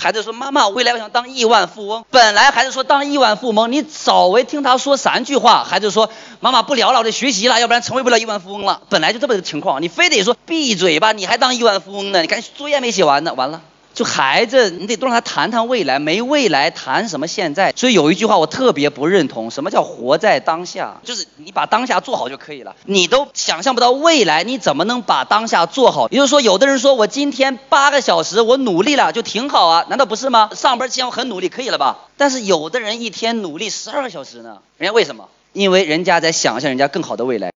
孩子说妈妈，未来我想当亿万富翁。本来孩子说当亿万富翁，你稍微听他说三句话，孩子说妈妈不聊了，我得学习了，要不然成为不了亿万富翁了。本来就这么个情况，你非得说闭嘴吧，你还当亿万富翁呢？你看作业没写完呢，完了。就孩子，你得多让他谈谈未来，没未来谈什么现在？所以有一句话我特别不认同，什么叫活在当下？就是你把当下做好就可以了。你都想象不到未来，你怎么能把当下做好？也就是说，有的人说我今天八个小时我努力了就挺好啊，难道不是吗？上班前我很努力可以了吧？但是有的人一天努力十二个小时呢，人家为什么？因为人家在想象人家更好的未来。